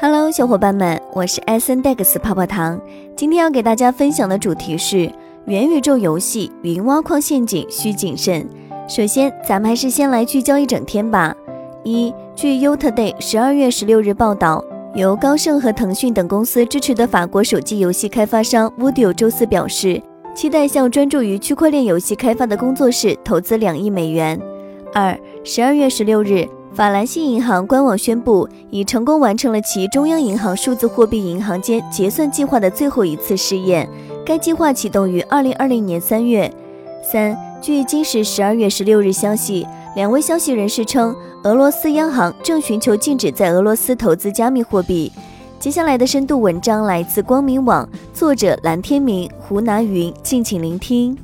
Hello，小伙伴们，我是 S N Dex 泡泡糖。今天要给大家分享的主题是元宇宙游戏云挖矿陷阱需谨慎。首先，咱们还是先来聚焦一整天吧。一，据 U Today 十二月十六日报道，由高盛和腾讯等公司支持的法国手机游戏开发商 Voodoo 周四表示，期待向专注于区块链游戏开发的工作室投资两亿美元。二，十二月十六日。法兰西银行官网宣布，已成功完成了其中央银行数字货币银行间结算计划的最后一次试验。该计划启动于二零二零年三月。三，据今时十二月十六日消息，两位消息人士称，俄罗斯央行正寻求禁止在俄罗斯投资加密货币。接下来的深度文章来自光明网，作者蓝天明、胡拿云，敬请聆听。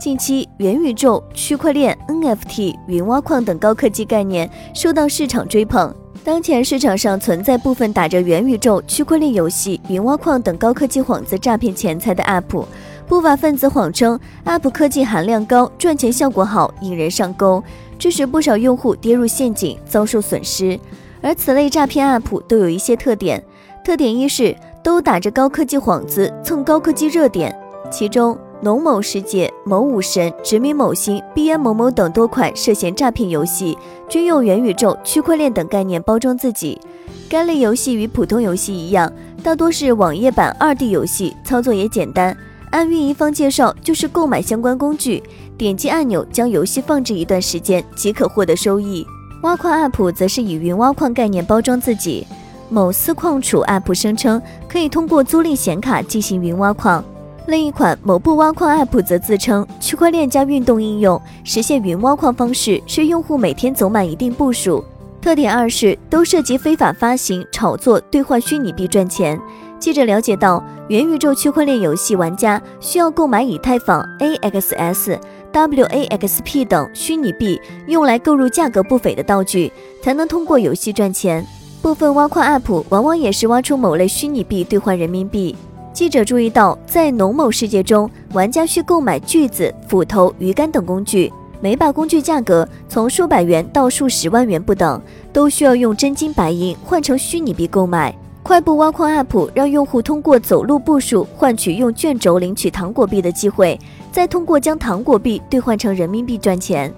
近期，元宇宙、区块链、NFT、云挖矿等高科技概念受到市场追捧。当前市场上存在部分打着元宇宙、区块链游戏、云挖矿等高科技幌子诈骗钱财的 App，不法分子谎称 App 科技含量高、赚钱效果好，引人上钩，致使不少用户跌入陷阱，遭受损失。而此类诈骗 App 都有一些特点，特点一是都打着高科技幌子，蹭高科技热点，其中。农某世界、某武神、殖民某星、BN 某某等多款涉嫌诈骗游戏，均用元宇宙、区块链等概念包装自己。该类游戏与普通游戏一样，大多是网页版二 D 游戏，操作也简单。按运营方介绍，就是购买相关工具，点击按钮将游戏放置一段时间即可获得收益。挖矿 App 则是以云挖矿概念包装自己。某私矿储 App 声称可以通过租赁显卡进行云挖矿。另一款某部挖矿 App 则自称区块链加运动应用，实现云挖矿方式是用户每天走满一定步数。特点二是都涉及非法发行、炒作、兑换虚拟币赚钱。记者了解到，元宇宙区块链游戏玩家需要购买以太坊、AXS、WAXP 等虚拟币，用来购入价格不菲的道具，才能通过游戏赚钱。部分挖矿 App 往往也是挖出某类虚拟币兑换人民币。记者注意到，在农某世界中，玩家需购买锯子、斧头、鱼竿等工具，每把工具价格从数百元到数十万元不等，都需要用真金白银换成虚拟币购买。快步挖矿 App 让用户通过走路步数换取用卷轴领取糖果币的机会，再通过将糖果币兑换成人民币赚钱。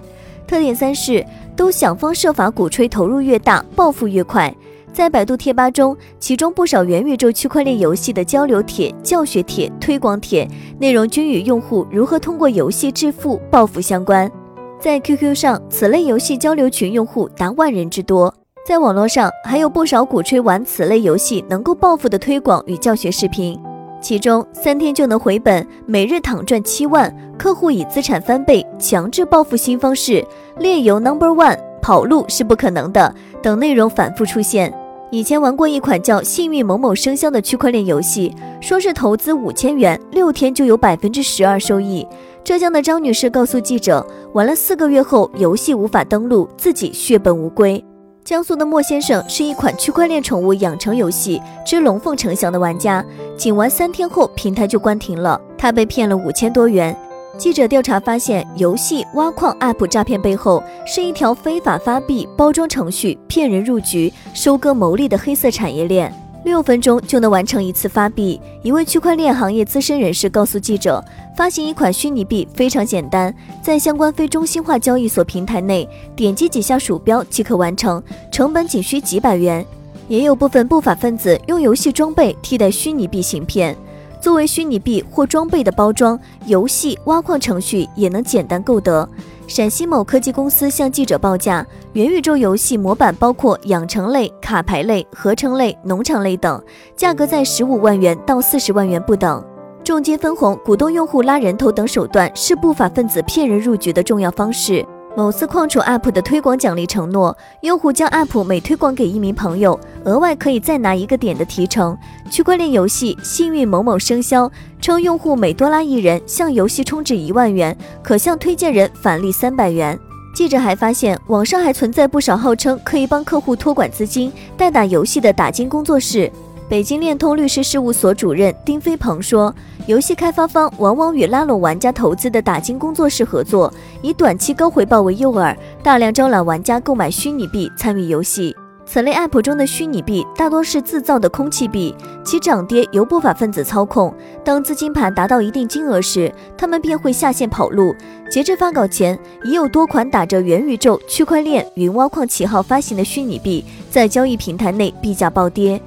特点三是都想方设法鼓吹投入越大，暴富越快。在百度贴吧中，其中不少元宇宙区块链游戏的交流帖、教学帖、推广帖，内容均与用户如何通过游戏致富、暴富相关。在 QQ 上，此类游戏交流群用户达万人之多。在网络上，还有不少鼓吹玩此类游戏能够暴富的推广与教学视频，其中三天就能回本、每日躺赚七万、客户以资产翻倍、强制暴富新方式、猎游 Number One、跑路是不可能的等内容反复出现。以前玩过一款叫《幸运某某生肖》的区块链游戏，说是投资五千元，六天就有百分之十二收益。浙江的张女士告诉记者，玩了四个月后，游戏无法登录，自己血本无归。江苏的莫先生是一款区块链宠物养成游戏《之龙凤呈祥》的玩家，仅玩三天后，平台就关停了，他被骗了五千多元。记者调查发现，游戏挖矿 App 诈骗背后是一条非法发币、包装程序、骗人入局、收割牟利的黑色产业链。六分钟就能完成一次发币。一位区块链行业资深人士告诉记者，发行一款虚拟币非常简单，在相关非中心化交易所平台内点击几下鼠标即可完成，成本仅需几百元。也有部分不法分子用游戏装备替代虚拟币行骗。作为虚拟币或装备的包装，游戏挖矿程序也能简单购得。陕西某科技公司向记者报价，元宇宙游戏模板包括养成类、卡牌类、合成类、农场类等，价格在十五万元到四十万元不等。重金分红、鼓动用户拉人头等手段是不法分子骗人入局的重要方式。某次矿储 App 的推广奖励承诺，用户将 App 每推广给一名朋友，额外可以再拿一个点的提成。区块链游戏幸运某某生肖称，用户每多拉一人向游戏充值一万元，可向推荐人返利三百元。记者还发现，网上还存在不少号称可以帮客户托管资金、代打游戏的打金工作室。北京链通律师事务所主任丁飞鹏说：“游戏开发方往往与拉拢玩家投资的打金工作室合作，以短期高回报为诱饵，大量招揽玩家购买虚拟币参与游戏。”此类 App 中的虚拟币大多是自造的空气币，其涨跌由不法分子操控。当资金盘达到一定金额时，他们便会下线跑路。截至发稿前，已有多款打着元宇宙、区块链、云挖矿旗号发行的虚拟币在交易平台内币价暴跌。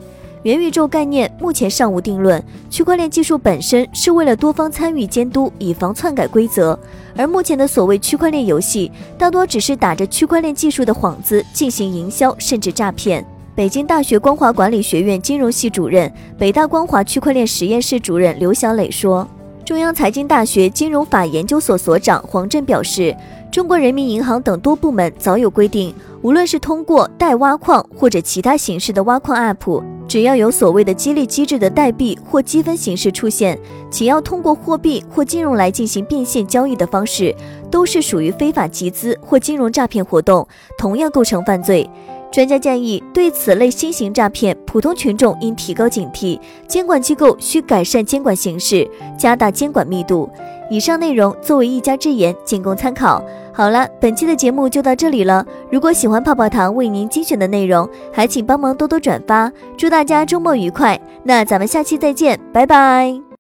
元宇宙概念目前尚无定论，区块链技术本身是为了多方参与监督，以防篡改规则。而目前的所谓区块链游戏，大多只是打着区块链技术的幌子进行营销，甚至诈骗。北京大学光华管理学院金融系主任、北大光华区块链实验室主任刘小磊说。中央财经大学金融法研究所所长黄震表示，中国人民银行等多部门早有规定，无论是通过代挖矿或者其他形式的挖矿 App，只要有所谓的激励机制的代币或积分形式出现，且要通过货币或金融来进行变现交易的方式，都是属于非法集资或金融诈骗活动，同样构成犯罪。专家建议，对此类新型诈骗，普通群众应提高警惕，监管机构需改善监管形式，加大监管密度。以上内容作为一家之言，仅供参考。好了，本期的节目就到这里了。如果喜欢泡泡糖为您精选的内容，还请帮忙多多转发。祝大家周末愉快！那咱们下期再见，拜拜。